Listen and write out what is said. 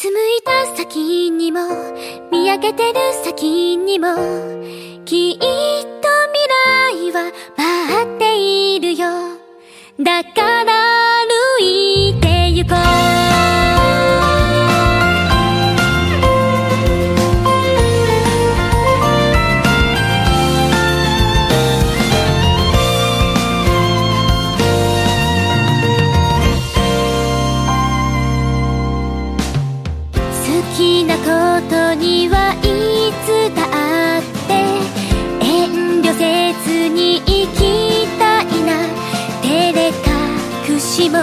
つむいた先にも見上げてる先にもきっと未来は待っているよ。だからきなことにはいつだって遠慮せずに行きたいな。照れ隠しも